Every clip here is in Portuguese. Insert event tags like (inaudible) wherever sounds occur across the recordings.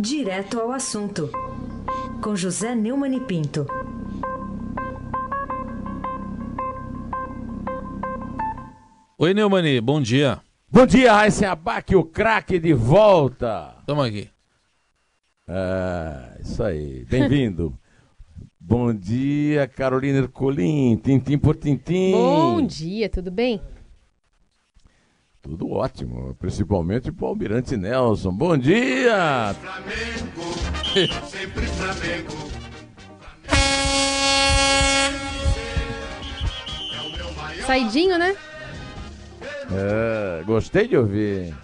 Direto ao assunto, com José Neumann e Pinto. Oi, Neumani, bom dia. Bom dia, Raíssa Abac, o craque de volta. Tamo aqui. Ah, isso aí, bem-vindo. Bom dia, Carolina Ercolim, tintim por tintim. Bom dia, tudo bem? Tudo ótimo, principalmente pro Almirante Nelson. Bom dia! Flamengo, (laughs) sempre Flamengo. Saidinho, né? É, gostei de ouvir.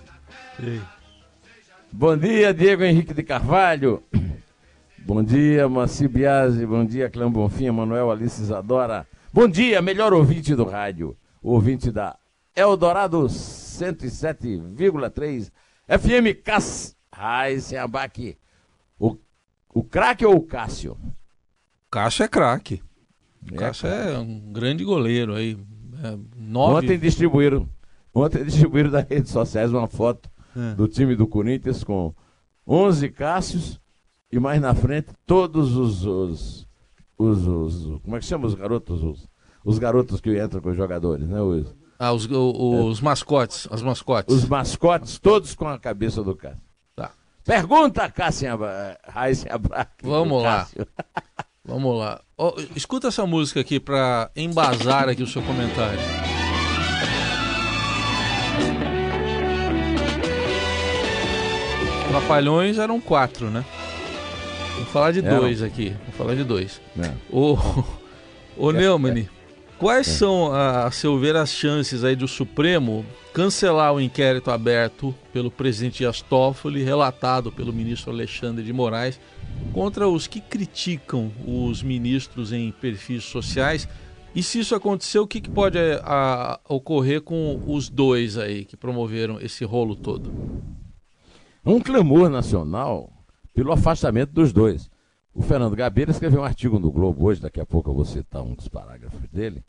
Bom dia, Diego Henrique de Carvalho. (clears throat) Bom dia, Maci Biasi. Bom dia, Clã Bonfim, Manuel Alice Isadora. Bom dia, melhor ouvinte do rádio. Ouvinte da Eldorado 107,3 FM Cas. Ai, sem abaque. O, o craque ou o Cássio? Cássio é craque. É, Cássio é um grande goleiro aí. É, nove... Ontem distribuíram, ontem distribuíram nas redes sociais uma foto É. do time do Corinthians com 11 Cássios e mais na frente todos os, os, os, os- como é que chama os garotos? Os, os garotos que entram com os jogadores, né? Os, Ah, os, o- os mascotes, as mascotes. os mascotes, todos com a cabeça do Cássio. Tá. Pergunta, Cássio Raíssa Abraque. Vamos lá. (laughs) Vamos lá. Ó, escuta essa música aqui pra embasar aqui o seu comentário. Trapalhões eram quatro, né? Vou falar de Eram. dois aqui. Vou falar de dois. É. Ô, ô Neumann, quais são, a, seu ver, as chances aí do Supremo cancelar o inquérito aberto pelo presidente Dias Toffoli, relatado pelo ministro Alexandre de Moraes, contra os que criticam os ministros em perfis sociais? E se isso acontecer, o que, que pode eh, a- ocorrer com os dois aí que promoveram esse rolo todo? um clamor nacional pelo afastamento dos dois. O Fernando Gabeira escreveu um artigo no Globo hoje, daqui a pouco eu vou citar um dos parágrafos dele,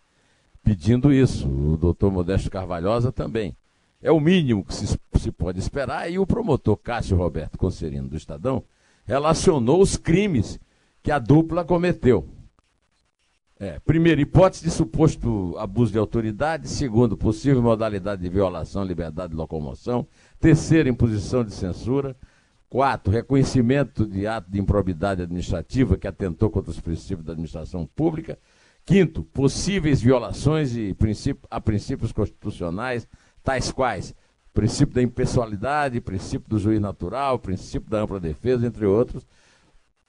pedindo isso. O doutor Modesto Carvalhosa também. É o mínimo que se, se pode esperar. E o promotor Cássio Roberto Concerino do Estadão relacionou os crimes que a dupla cometeu. É, primeiro, hipótese de suposto abuso de autoridade. Segundo, possível modalidade de violação à liberdade de locomoção. Terceiro, imposição de censura. Quatro, reconhecimento de ato de improbidade administrativa que atentou contra os princípios da administração pública. Quinto, possíveis violações princípio- a princípios constitucionais, tais quais princípio da impessoalidade, princípio do juiz natural, princípio da ampla defesa, entre outros.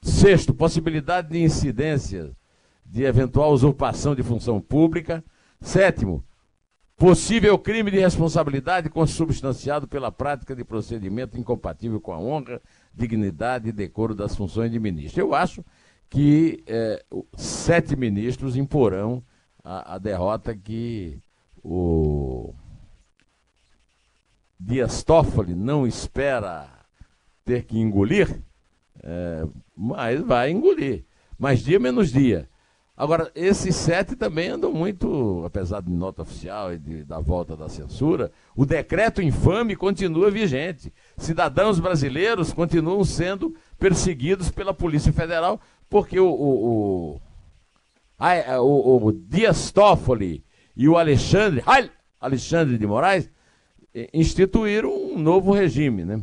Sexto, possibilidade de incidência de eventual usurpação de função pública. Sétimo, possível crime de responsabilidade consubstanciado pela prática de procedimento incompatível com a honra, dignidade e decoro das funções de ministro. Eu acho que eh, sete ministros imporão a, a derrota que o Dias Toffoli não espera ter que engolir, eh, mas vai engolir. Mais dia menos dia. Agora, esses sete também andam muito, apesar de nota oficial e de- da volta da censura, o decreto infame continua vigente. Cidadãos brasileiros continuam sendo perseguidos pela Polícia Federal porque o, o, o, o- o Dias Toffoli e o Alexandre, Alexandre de Moraes eh, instituíram um novo regime. Né?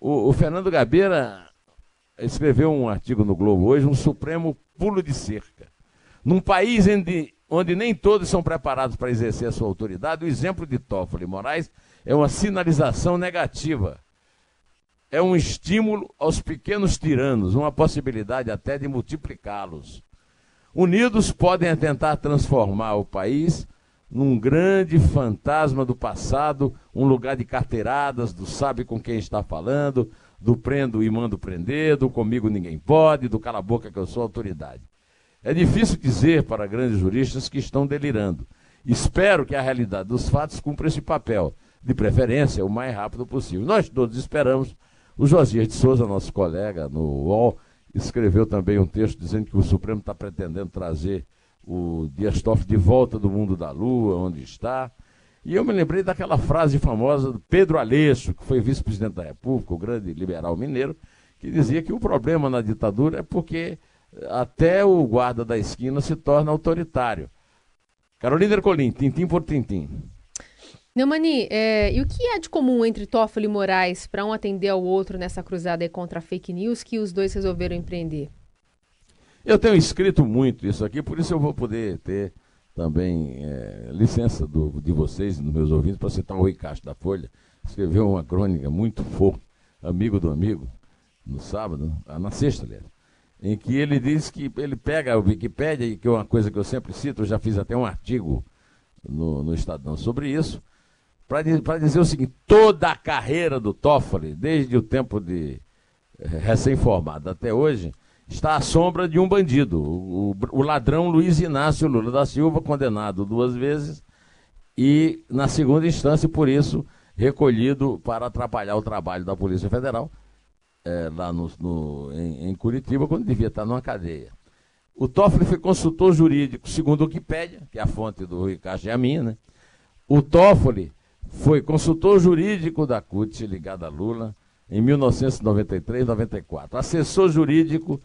O, o Fernando Gabeira escreveu um artigo no Globo hoje, um supremo pulo de cerca. Num país onde, onde nem todos são preparados para exercer a sua autoridade, o exemplo de Toffoli Moraes é uma sinalização negativa. É um estímulo aos pequenos tiranos, uma possibilidade até de multiplicá-los. Unidos podem tentar transformar o país num grande fantasma do passado, um lugar de carteiradas, do sabe com quem está falando, do prendo e mando prender, do comigo ninguém pode, do cala a boca que eu sou autoridade. É difícil dizer para grandes juristas que estão delirando. Espero que a realidade dos fatos cumpra esse papel, de preferência o mais rápido possível. Nós todos esperamos. O Josias de Souza, nosso colega no UOL, escreveu também um texto dizendo que o Supremo está pretendendo trazer o Dias Toffoli de volta do mundo da lua, onde está. E eu me lembrei daquela frase famosa do Pedro Aleixo, que foi vice-presidente da República, o grande liberal mineiro, que dizia que o problema na ditadura é porque até o guarda da esquina se torna autoritário. Carolina Ercolim, tintim por tintim. Neumani, é, e o que há de comum entre Toffoli e Moraes para um atender ao outro nessa cruzada contra a fake news que os dois resolveram empreender? Eu tenho escrito muito isso aqui, por isso eu vou poder ter também é, licença do, de vocês, dos meus ouvintes, para citar o Rui Castro da Folha. Escreveu uma crônica muito fofa, amigo do amigo, no sábado, ah, na sexta, aliás, em que ele diz que ele pega a Wikipédia, e que é uma coisa que eu sempre cito, eu já fiz até um artigo no, no Estadão sobre isso, para dizer o seguinte: toda a carreira do Toffoli, desde o tempo de eh, recém-formado até hoje, está à sombra de um bandido, o, o, ladrão Luiz Inácio Lula da Silva, condenado duas vezes e, na segunda instância, por isso, recolhido para atrapalhar o trabalho da Polícia Federal, é, lá no, no em, em, Curitiba, quando devia estar numa cadeia. O Toffoli foi consultor jurídico, segundo o Wikipédia, que é a fonte do Rui Castro e a minha, né? O Toffoli foi consultor jurídico da CUT, ligado a Lula, em 1993 94. Assessor jurídico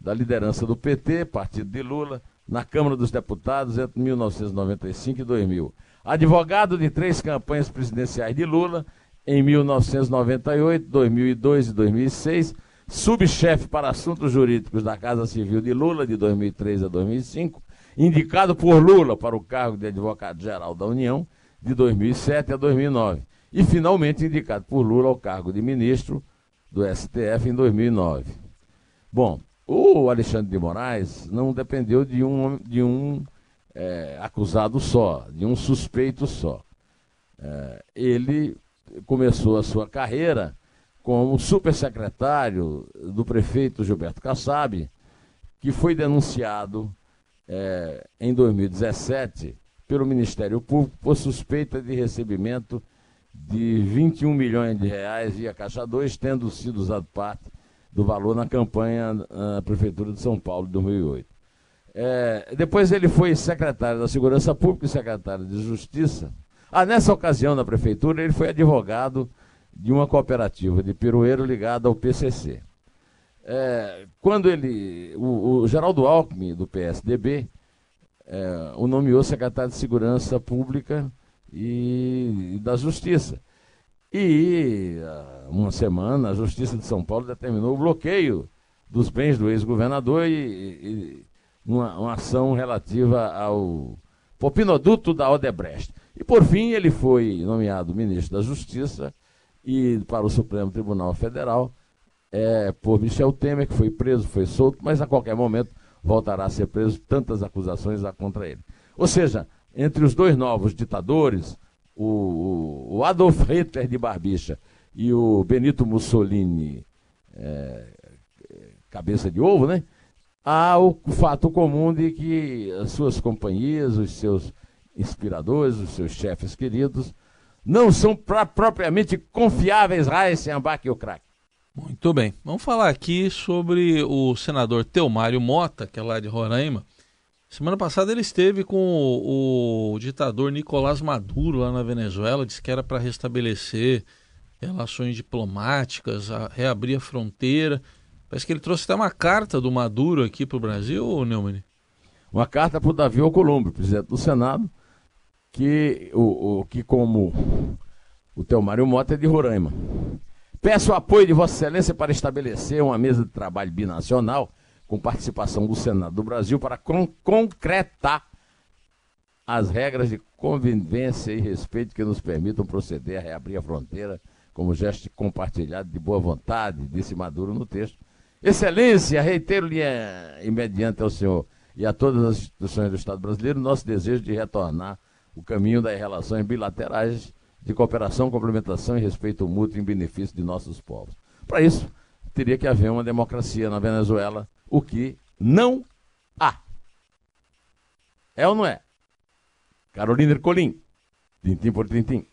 da liderança do PT, partido de Lula, na Câmara dos Deputados entre 1995 e 2000. Advogado de três campanhas presidenciais de Lula, em 1998, 2002 e 2006. Subchefe para assuntos jurídicos da Casa Civil de Lula, de 2003 a 2005. Indicado por Lula para o cargo de advogado-geral da União de 2007 a 2009 e finalmente indicado por Lula ao cargo de ministro do STF em 2009. Bom, o Alexandre de Moraes não dependeu de um, de um é, acusado só, de um suspeito só. É, ele começou a sua carreira como supersecretário do prefeito Gilberto Kassab, que foi denunciado é, em 2017 pelo Ministério Público por suspeita de recebimento de 21 milhões de reais via Caixa 2, tendo sido usado parte do valor na campanha na Prefeitura de São Paulo de 2008. É, depois ele foi secretário da Segurança Pública e secretário de Justiça. Ah, nessa ocasião, na Prefeitura, ele foi advogado de uma cooperativa de Piroeiro ligada ao PCC. É, quando ele, o, o Geraldo Alckmin, do PSDB, é, o nomeou secretário de Segurança Pública e, e da Justiça. E uma semana a Justiça de São Paulo determinou o bloqueio dos bens do ex-governador e, e uma, uma, ação relativa ao popinoduto da Odebrecht. E por fim ele foi nomeado ministro da Justiça e para o Supremo Tribunal Federal é, por Michel Temer, que foi preso, foi solto, mas a qualquer momento voltará a ser preso, tantas acusações há contra ele. Ou seja, entre os dois novos ditadores, o, o Adolf Hitler de Barbicha e o Benito Mussolini, é, cabeça de ovo, né? Há o fato comum de que as suas companhias, os seus inspiradores, os seus chefes queridos, não são pra, propriamente confiáveis, Heisenbach e o crack. Muito bem. Vamos falar aqui sobre o senador Teomário Mota, que é lá de Roraima. Semana passada ele esteve com o, o ditador Nicolás Maduro lá na Venezuela, disse que era para restabelecer relações diplomáticas, a, reabrir a fronteira. Parece que ele trouxe até uma carta do Maduro aqui para o Brasil, Neumann? Uma carta para o Davi Alcolumbre, presidente do Senado, que, o, o, que como o Teomário Mota é de Roraima. Peço o apoio de Vossa Excelência para estabelecer uma mesa de trabalho binacional com participação do Senado do Brasil para con concretar as regras de convivência e respeito que nos permitam proceder a reabrir a fronteira como gesto compartilhado de boa vontade, disse Maduro no texto. Excelência, reitero-lhe e mediante ao senhor e a todas as instituições do Estado brasileiro nosso desejo de retornar o caminho das relações bilaterais de cooperação, complementação e respeito mútuo em benefício de nossos povos. Para isso, teria que haver uma democracia na Venezuela, o que não há. É ou não é? Carolina Ercolim, tintim por tintim.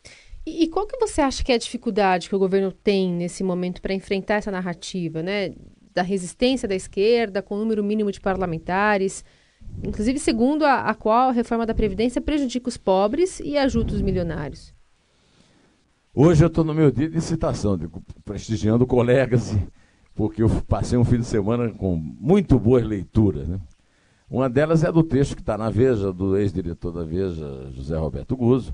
E, qual que você acha que é a dificuldade que o governo tem nesse momento para enfrentar essa narrativa, né? Da resistência da esquerda, com o número mínimo de parlamentares, inclusive segundo a, a qual a reforma da Previdência prejudica os pobres e ajuda os milionários. Hoje eu estou no meu dia de citação, de, prestigiando colegas porque eu passei um fim de semana com muito boas leituras. Né? Uma delas é do texto que está na Veja, do ex-diretor da Veja, José Roberto Guzzo,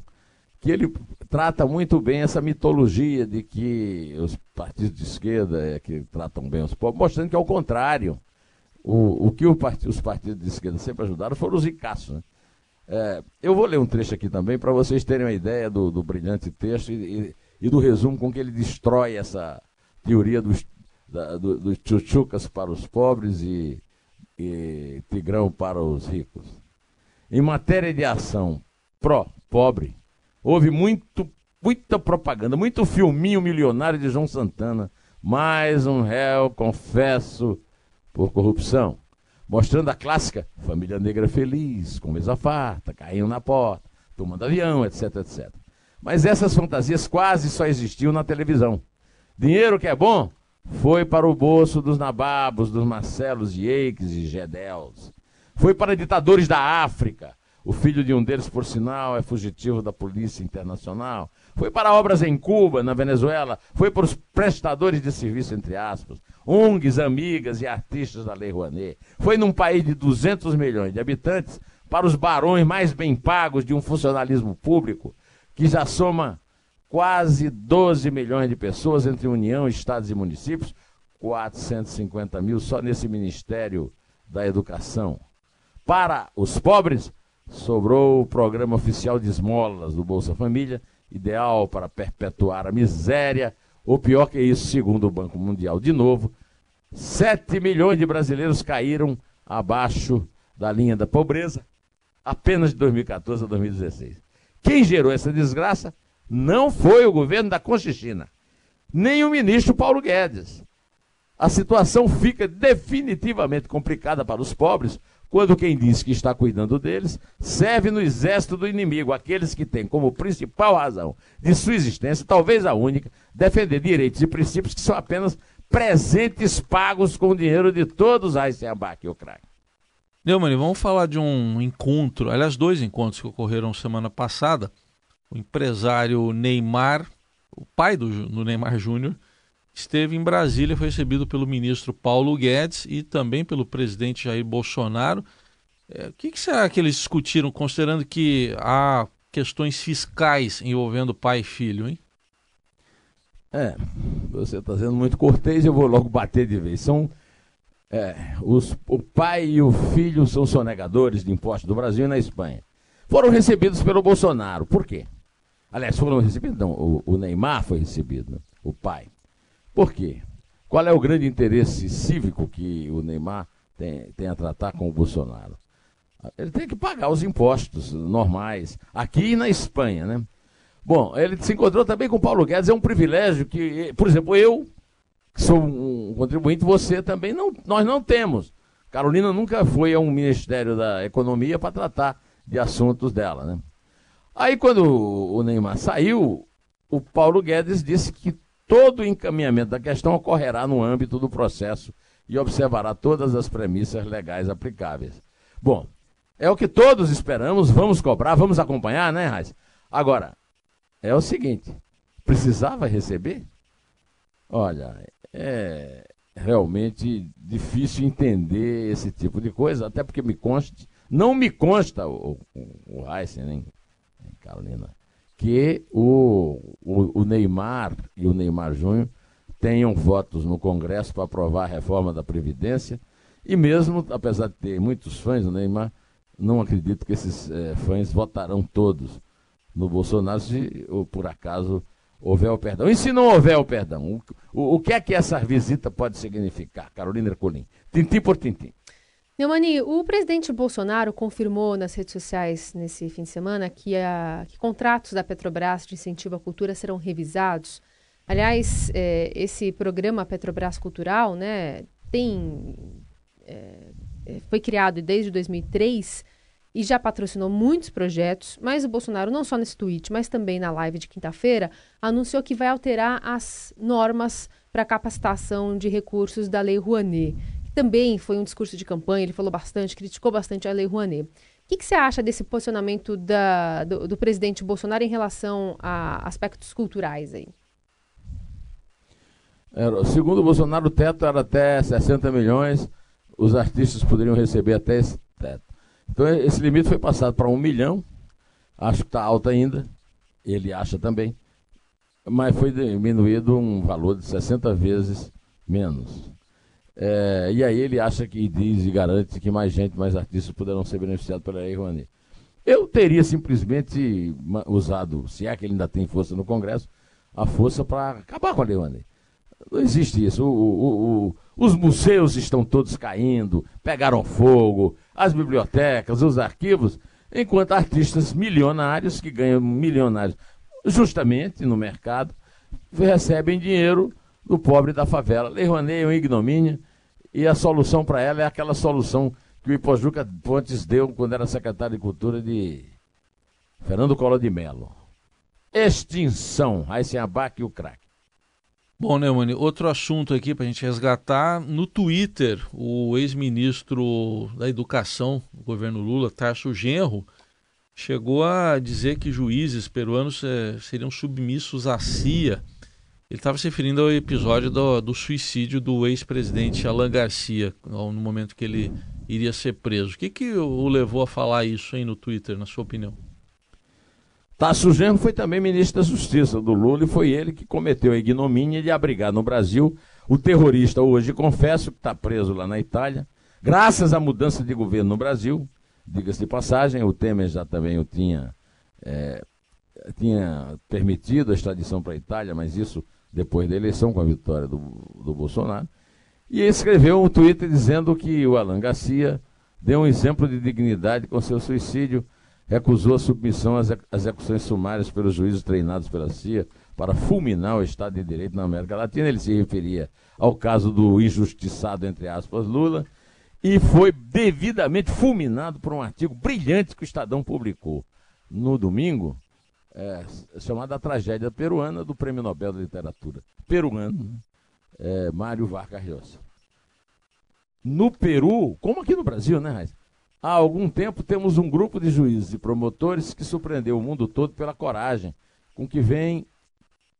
que ele trata muito bem essa mitologia de que os partidos de esquerda é que tratam bem os pobres, mostrando que, ao contrário, o, o que o os partidos de esquerda sempre ajudaram foram os ricaços. Né? É, eu vou ler um trecho aqui também para vocês terem uma ideia do, do brilhante texto e, e, e, do resumo com que ele destrói essa teoria dos, da, do, dos chuchucas para os pobres e, e tigrão para os ricos. Em matéria de ação pró-pobre, Houve muito, muita propaganda, muito filminho milionário de João Santana. Mais um réu, confesso, por corrupção. Mostrando a clássica família negra feliz, com mesa farta, caindo na porta, tomando avião, etc, etc. Mas essas fantasias quase só existiam na televisão. Dinheiro que é bom foi para o bolso dos nababos, dos Marcelos Eiques e Gedels. Foi para ditadores da África, o filho de um deles, por sinal, é fugitivo da Polícia Internacional. Foi para obras em Cuba, na Venezuela. Foi para os prestadores de serviço, entre aspas. ONGs, amigas e artistas da Lei Rouanet. Foi num país de 200 milhões de habitantes para os barões mais bem pagos de um funcionalismo público que já soma quase 12 milhões de pessoas entre União, Estados e municípios. 450 mil só nesse Ministério da Educação. Para os pobres, sobrou o programa oficial de esmolas do Bolsa Família, ideal para perpetuar a miséria, ou pior que isso, segundo o Banco Mundial. De novo, 7 milhões de brasileiros caíram abaixo da linha da pobreza apenas de 2014 a 2016. Quem gerou essa desgraça não foi o governo da Conchichina, nem o ministro Paulo Guedes. A situação fica definitivamente complicada para os pobres, quando quem diz que está cuidando deles serve no exército do inimigo, aqueles que têm como principal razão de sua existência, talvez a única, defender direitos e princípios que são apenas presentes pagos com o dinheiro de todos os Eisenbach e o crack. Neumann, vamos falar de um encontro, aliás, dois encontros que ocorreram semana passada. O empresário Neymar, o pai do, do Neymar Júnior, esteve em Brasília, foi recebido pelo ministro Paulo Guedes e também pelo presidente Jair Bolsonaro. É, o que, que será que eles discutiram, considerando que há questões fiscais envolvendo pai e filho, hein? É, você está sendo muito cortês, eu vou logo bater de vez. São é, os, o pai e o filho são sonegadores de impostos do Brasil e na Espanha. Foram recebidos pelo Bolsonaro. Por quê? Aliás, foram recebidos, não, o, o Neymar foi recebido, né? o pai. Por quê? Qual é o grande interesse cívico que o Neymar tem, tem a tratar com o Bolsonaro? Ele tem que pagar os impostos normais, aqui e na Espanha, né? Bom, ele se encontrou também com o Paulo Guedes, é um privilégio que, por exemplo, eu, que sou um contribuinte, você também não, nós não temos. Carolina nunca foi a um Ministério da Economia para tratar de assuntos dela, né? Aí quando o Neymar saiu, o Paulo Guedes disse que todo o encaminhamento da questão ocorrerá no âmbito do processo e observará todas as premissas legais aplicáveis. Bom, é o que todos esperamos, vamos cobrar, vamos acompanhar, né, Raiz? Agora, é o seguinte, precisava receber? Olha, é realmente difícil entender esse tipo de coisa, até porque me conste, não me consta o, o, o Heisen, nem Carolina, que o, o, o Neymar e o Neymar Júnior tenham votos no Congresso para aprovar a reforma da Previdência. E mesmo, apesar de ter muitos fãs do Neymar, não acredito que esses é, fãs votarão todos no Bolsonaro se ou, por acaso houver o perdão. E se não houver o perdão, o, o, o que é que essa visita pode significar, Carolina Ercolim? Tintim por tintim. Neumani, o presidente Bolsonaro confirmou nas redes sociais nesse fim de semana que, a, que contratos da Petrobras de incentivo à cultura serão revisados. Aliás, é, esse programa Petrobras Cultural né, tem, é, é foi criado desde 2003 e já patrocinou muitos projetos, mas o Bolsonaro, não só nesse tweet, mas também na live de quinta-feira, anunciou que vai alterar as normas para capacitação de recursos da Lei Rouanet também foi um discurso de campanha, ele falou bastante, criticou bastante a Lei Rouanet. O que, que você acha desse posicionamento da, do, do, presidente Bolsonaro em relação a aspectos culturais aí? Era, segundo o Bolsonaro, o teto era até 60 milhões, os artistas poderiam receber até esse teto. Então esse limite foi passado para um milhão, acho que está alto ainda, ele acha também, mas foi diminuído um valor de 60 vezes menos. É, e aí ele acha que diz e garante que mais gente, mais artistas poderão ser beneficiados pela Lei Rouanet. Eu teria simplesmente usado, se é que ele ainda tem força no Congresso, a força para acabar com a Lei Rouanet. Não existe isso. O, o, o, os museus estão todos caindo, pegaram fogo, as bibliotecas, os arquivos, enquanto artistas milionários, que ganham milionários justamente no mercado, recebem dinheiro do pobre da favela. Lei Rouanet é uma ignomínia e a solução para ela é aquela solução que o Ipojuca Pontes deu quando era secretário de Cultura de Fernando Collor de Mello. Extinção, aí sem abaque o craque. Bom, Neumann, outro assunto aqui para a gente resgatar. No Twitter, o ex-ministro da Educação do governo Lula, Tarso Genro, chegou a dizer que juízes peruanos é, seriam submissos à CIA. Ele estava se referindo ao episódio do, do suicídio do ex-presidente Alan Garcia, no momento que ele iria ser preso. O que, que o levou a falar isso aí no Twitter, na sua opinião? Tasso Genro foi também ministro da Justiça do Lula e foi ele que cometeu a ignomínia de abrigar no Brasil o terrorista, hoje confesso, que está preso lá na Itália, graças à mudança de governo no Brasil. Diga-se de passagem, o Temer já também o tinha, é, tinha permitido a extradição para a Itália, mas isso depois da eleição, com a vitória do, do Bolsonaro. E escreveu um Twitter dizendo que o Alan Garcia deu um exemplo de dignidade com seu suicídio recusou a submissão às execuções sumárias pelos juízes treinados pela CIA para fulminar o Estado de Direito na América Latina. Ele se referia ao caso do injustiçado, entre aspas, Lula, e foi devidamente fulminado por um artigo brilhante que o Estadão publicou no domingo, é, chamado A Tragédia Peruana, do Prêmio Nobel da Literatura peruano, é, Mário Vargas Llosa. No Peru, como aqui no Brasil, né, Raiz? Há algum tempo temos um grupo de juízes e promotores que surpreendeu o mundo todo pela coragem com que vem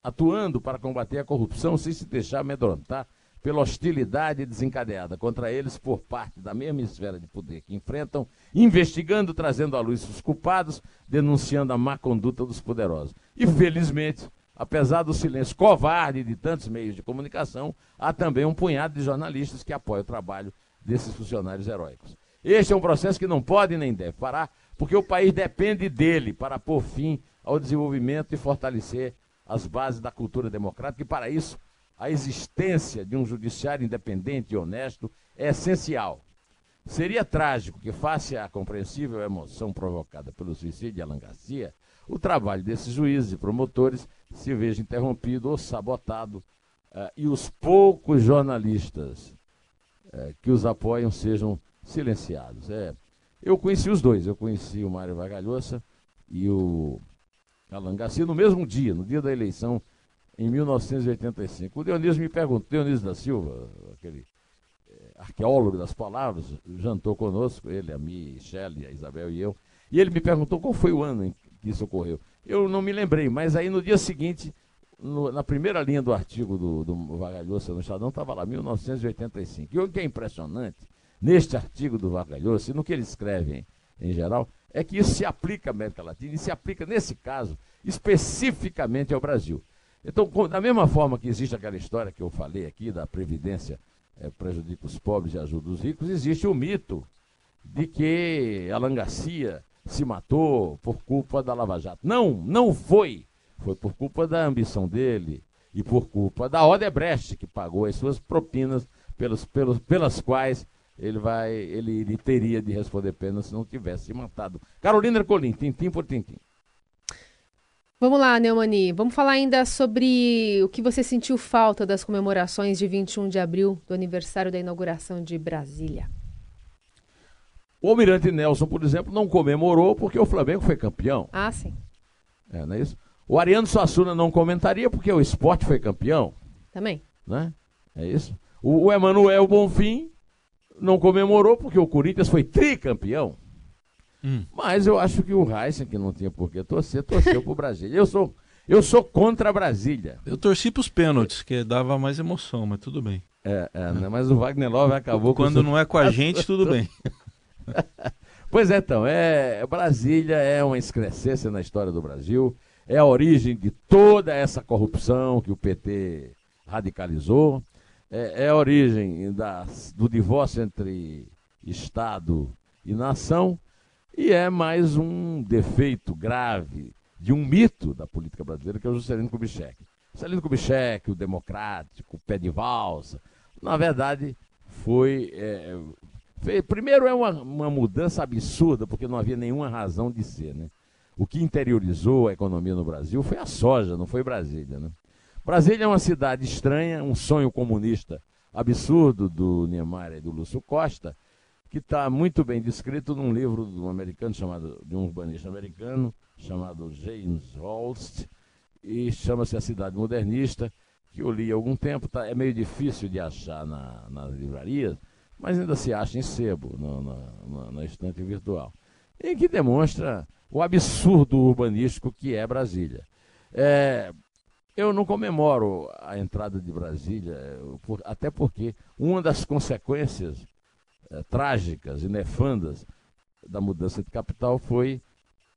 atuando para combater a corrupção sem se deixar amedrontar pela hostilidade desencadeada contra eles por parte da mesma esfera de poder que enfrentam, investigando, trazendo à luz os culpados, denunciando a má conduta dos poderosos. E felizmente, apesar do silêncio covarde de tantos meios de comunicação, há também um punhado de jornalistas que apoia o trabalho desses funcionários heróicos. Este é um processo que não pode nem deve parar, porque o país depende dele para pôr fim ao desenvolvimento e fortalecer as bases da cultura democrática, e para isso a existência de um judiciário independente e honesto é essencial. Seria trágico que, face à compreensível emoção provocada pelo suicídio de Alan Garcia, o trabalho desses juízes e promotores se veja interrompido ou sabotado uh, e os poucos jornalistas uh, que os apoiam sejam silenciados. É, eu conheci os dois, eu conheci o Mário Vagalhosa e o Alan Garcia no mesmo dia, no dia da eleição, em 1985. O Dionísio me perguntou, Dionísio da Silva, aquele é, arqueólogo das palavras, jantou conosco, ele, a Michelle, a Isabel e eu, e ele me perguntou qual foi o ano em que isso ocorreu. Eu não me lembrei, mas aí no dia seguinte, no, na primeira linha do artigo do, do Vagalhosa no Estadão, estava lá, 1985. E o que é impressionante neste artigo do Vargalhoso e no que ele escreve em, em geral, é que isso se aplica à América Latina e se aplica, nesse caso, especificamente ao Brasil. Então, da mesma forma que existe aquela história que eu falei aqui da Previdência é, prejudica os pobres e ajuda os ricos, existe o mito de que Alan Garcia se matou por culpa da Lava Jato. Não, não foi. Foi por culpa da ambição dele e por culpa da Odebrecht, que pagou as suas propinas pelos, pelos, pelas quais ele vai, ele, ele teria de responder pena se não tivesse matado. Carolina Ercolim, tintim por tintim. Vamos lá, Neumani. Vamos falar ainda sobre o que você sentiu falta das comemorações de 21 de abril, do aniversário da inauguração de Brasília. O Almirante Nelson, por exemplo, não comemorou porque o Flamengo foi campeão. Ah, sim. É, não é isso? O Ariano Suassuna não comentaria porque o esporte foi campeão. Também. Né? É isso. O, o Emanuel Bonfim não comemorou porque o Corinthians foi tricampeão. Hum. Mas eu acho que o Heisen, que não tinha por que torcer, torceu pro Brasil. Eu sou, Eu sou contra Brasília. Eu torci para os pênaltis, que dava mais emoção, mas tudo bem. É, é né? mas o Wagner Love acabou Quando com não é com a gente, tudo bem. (laughs) Pois é, então, é, Brasília é uma excrescência na história do Brasil, é a origem de toda essa corrupção que o PT radicalizou, é, é a origem da, do divórcio entre Estado e nação, e é mais um defeito grave de um mito da política brasileira, que é o Juscelino Kubitschek. Juscelino Kubitschek, o democrático, o pé de valsa, na verdade, foi é, Primeiro é uma, uma mudança absurda, porque não havia nenhuma razão de ser. Né? O que interiorizou a economia no Brasil foi a soja, não foi Brasília. Né? Brasília é uma cidade estranha, um sonho comunista absurdo do Niemeyer e do Lúcio Costa, que está muito bem descrito num livro de um americano chamado, de um urbanista americano, chamado James Holst, e chama-se A Cidade Modernista, que eu li há algum tempo, tá, é meio difícil de achar na, nas livrarias, mas ainda se acha em sebo, no, na, na estante virtual, em que demonstra o absurdo urbanístico que é Brasília. É, eu não comemoro a entrada de Brasília, por, até porque uma das consequências é, trágicas e nefandas da mudança de capital foi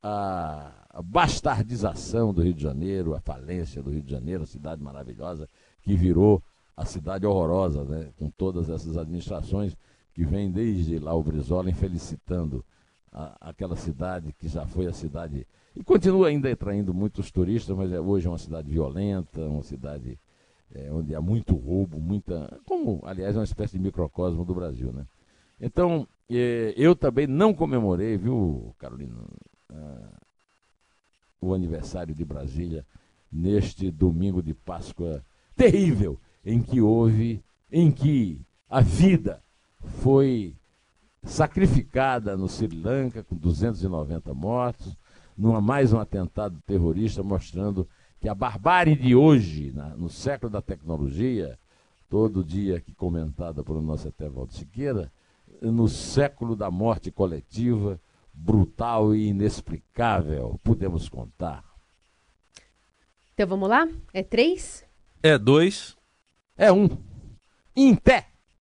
a, bastardização do Rio de Janeiro, a falência do Rio de Janeiro, cidade maravilhosa que virou a cidade horrorosa, né, com todas essas administrações que vêm desde lá o Brizola felicitando a, aquela cidade que já foi a cidade e continua ainda atraindo muitos turistas, mas é, hoje é uma cidade violenta, uma cidade é, onde há muito roubo, muita, como aliás é uma espécie de microcosmo do Brasil, né? Então é, eu também não comemorei, viu, Carolina, o aniversário de Brasília neste domingo de Páscoa terrível em que houve, em que a vida foi sacrificada no Sri Lanka com 290 mortos, numa mais um atentado terrorista mostrando que a barbárie de hoje, na, no século da tecnologia, todo dia aqui comentada por nosso Etevaldo Siqueira, no século da morte coletiva, brutal e inexplicável, podemos contar. Então vamos lá? É três? É dois. É um. Em pé.